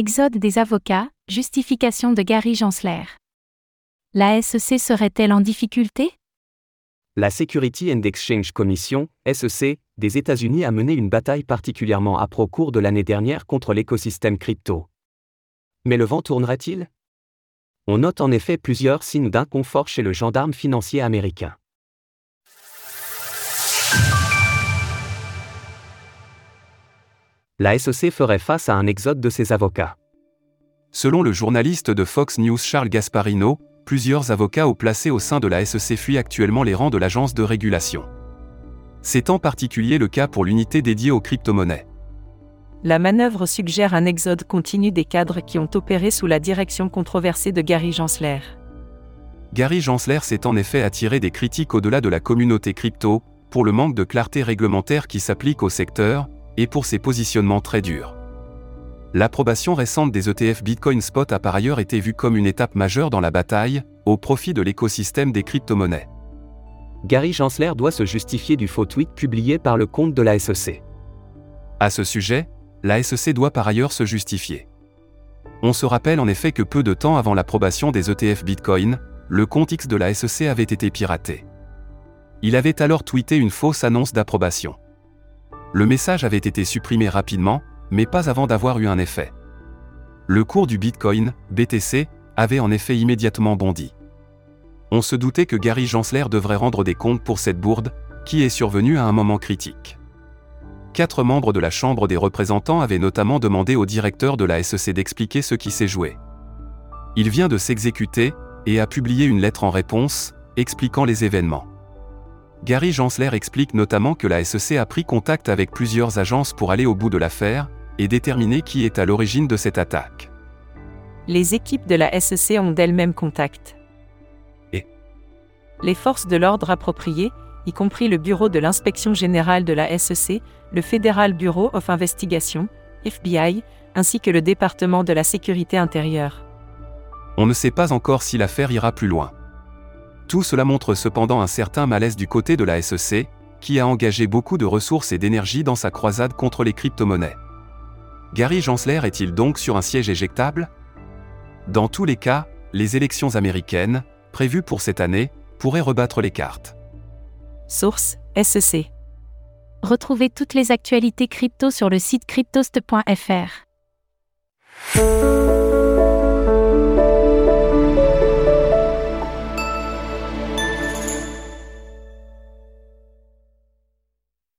Exode des avocats, justification de Gary Gensler. La SEC serait-elle en difficulté? La Security and Exchange Commission, SEC, des États-Unis a mené une bataille particulièrement âpre au de l'année dernière contre l'écosystème crypto. Mais le vent tournerait-il On note en effet plusieurs signes d'inconfort chez le gendarme financier américain. La SEC ferait face à un exode de ses avocats. Selon le journaliste de Fox News Charles Gasparino, plusieurs avocats haut placés au sein de la SEC fuient actuellement les rangs de l'agence de régulation. C'est en particulier le cas pour l'unité dédiée aux crypto-monnaies. La manœuvre suggère un exode continu des cadres qui ont opéré sous la direction controversée de Gary Gensler. Gary Gensler s'est en effet attiré des critiques au-delà de la communauté crypto, pour le manque de clarté réglementaire qui s'applique au secteur, et pour ses positionnements très durs. L'approbation récente des ETF Bitcoin Spot a par ailleurs été vue comme une étape majeure dans la bataille, au profit de l'écosystème des crypto-monnaies. Gary Gensler doit se justifier du faux tweet publié par le compte de la SEC. À ce sujet, la SEC doit par ailleurs se justifier. On se rappelle en effet que peu de temps avant l'approbation des ETF Bitcoin, le compte X de la SEC avait été piraté. Il avait alors tweeté une fausse annonce d'approbation. Le message avait été supprimé rapidement, mais pas avant d'avoir eu un effet. Le cours du Bitcoin, BTC, avait en effet immédiatement bondi. On se doutait que Gary Gensler devrait rendre des comptes pour cette bourde, qui est survenue à un moment critique. Quatre membres de la Chambre des représentants avaient notamment demandé au directeur de la SEC d'expliquer ce qui s'est joué. Il vient de s'exécuter, et a publié une lettre en réponse, expliquant les événements. Gary Gensler explique notamment que la SEC a pris contact avec plusieurs agences pour aller au bout de l'affaire et déterminer qui est à l'origine de cette attaque. Les équipes de la SEC ont d'elles-mêmes contact. Et? Les forces de l'ordre appropriées, y compris le Bureau de l'inspection générale de la SEC, le Federal Bureau of Investigation, FBI, ainsi que le département de la sécurité intérieure. On ne sait pas encore si l'affaire ira plus loin. Tout cela montre cependant un certain malaise du côté de la SEC, qui a engagé beaucoup de ressources et d'énergie dans sa croisade contre les crypto-monnaies. Gary Gensler est-il donc sur un siège éjectable? Dans tous les cas, les élections américaines, prévues pour cette année, pourraient rebattre les cartes. Source SEC. Retrouvez toutes les actualités crypto sur le site cryptost.fr.